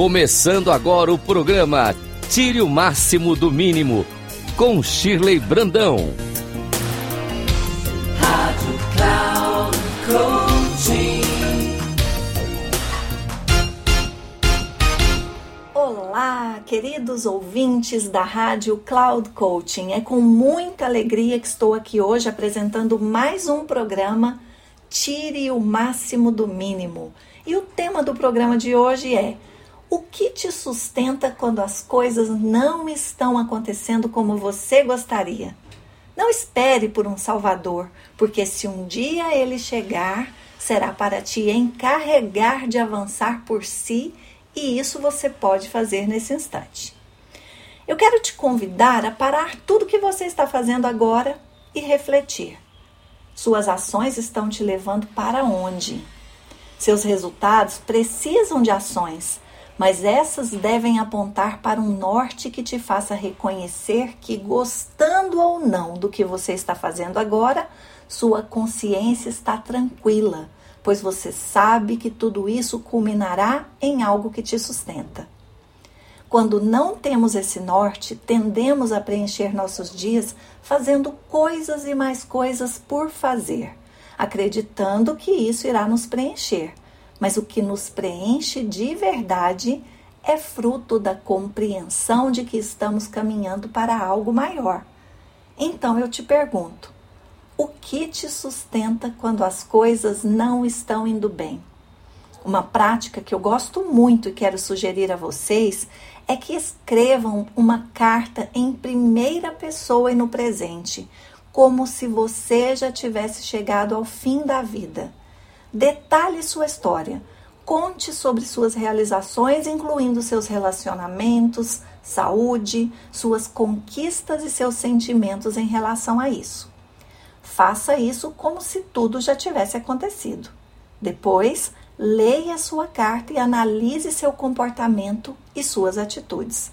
Começando agora o programa Tire o Máximo do Mínimo, com Shirley Brandão. Rádio Cloud Coaching. Olá, queridos ouvintes da Rádio Cloud Coaching. É com muita alegria que estou aqui hoje apresentando mais um programa Tire o Máximo do Mínimo. E o tema do programa de hoje é o que te sustenta quando as coisas não estão acontecendo como você gostaria? Não espere por um Salvador, porque se um dia ele chegar, será para te encarregar de avançar por si, e isso você pode fazer nesse instante. Eu quero te convidar a parar tudo que você está fazendo agora e refletir. Suas ações estão te levando para onde? Seus resultados precisam de ações mas essas devem apontar para um norte que te faça reconhecer que, gostando ou não do que você está fazendo agora, sua consciência está tranquila, pois você sabe que tudo isso culminará em algo que te sustenta. Quando não temos esse norte, tendemos a preencher nossos dias fazendo coisas e mais coisas por fazer, acreditando que isso irá nos preencher mas o que nos preenche de verdade é fruto da compreensão de que estamos caminhando para algo maior. Então eu te pergunto: o que te sustenta quando as coisas não estão indo bem? Uma prática que eu gosto muito e quero sugerir a vocês é que escrevam uma carta em primeira pessoa e no presente, como se você já tivesse chegado ao fim da vida. Detalhe sua história. Conte sobre suas realizações, incluindo seus relacionamentos, saúde, suas conquistas e seus sentimentos em relação a isso. Faça isso como se tudo já tivesse acontecido. Depois, leia sua carta e analise seu comportamento e suas atitudes.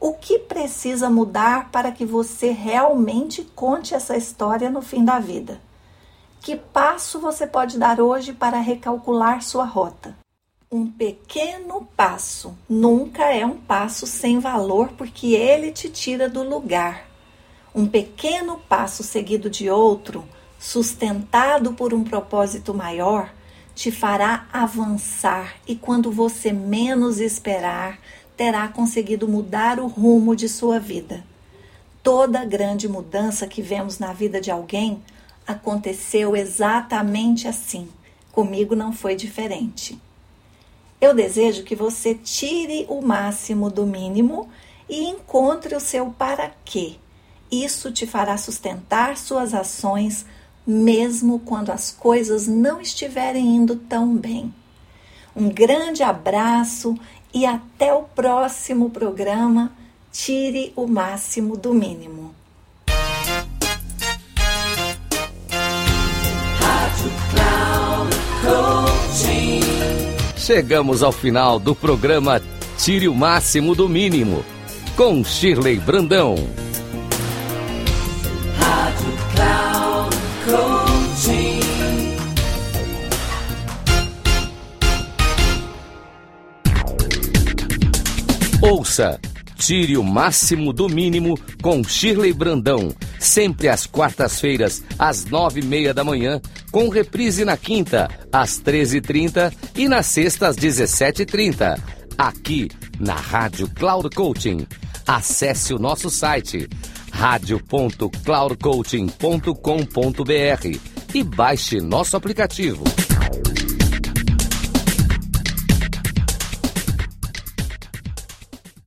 O que precisa mudar para que você realmente conte essa história no fim da vida? Que passo você pode dar hoje para recalcular sua rota? Um pequeno passo nunca é um passo sem valor porque ele te tira do lugar. Um pequeno passo seguido de outro, sustentado por um propósito maior, te fará avançar e quando você menos esperar, terá conseguido mudar o rumo de sua vida. Toda grande mudança que vemos na vida de alguém aconteceu exatamente assim. Comigo não foi diferente. Eu desejo que você tire o máximo do mínimo e encontre o seu para quê. Isso te fará sustentar suas ações, mesmo quando as coisas não estiverem indo tão bem. Um grande abraço e até o próximo programa. Tire o máximo do mínimo. Chegamos ao final do programa Tire o Máximo do Mínimo, com Shirley Brandão. Rádio Cloud. Ouça Tire o Máximo do Mínimo com Shirley Brandão sempre às quartas-feiras, às nove e meia da manhã, com reprise na quinta, às treze e trinta na sexta, às dezessete e trinta. Aqui na Rádio Cloud Coaching. Acesse o nosso site radio.cloudcoaching.com.br e baixe nosso aplicativo.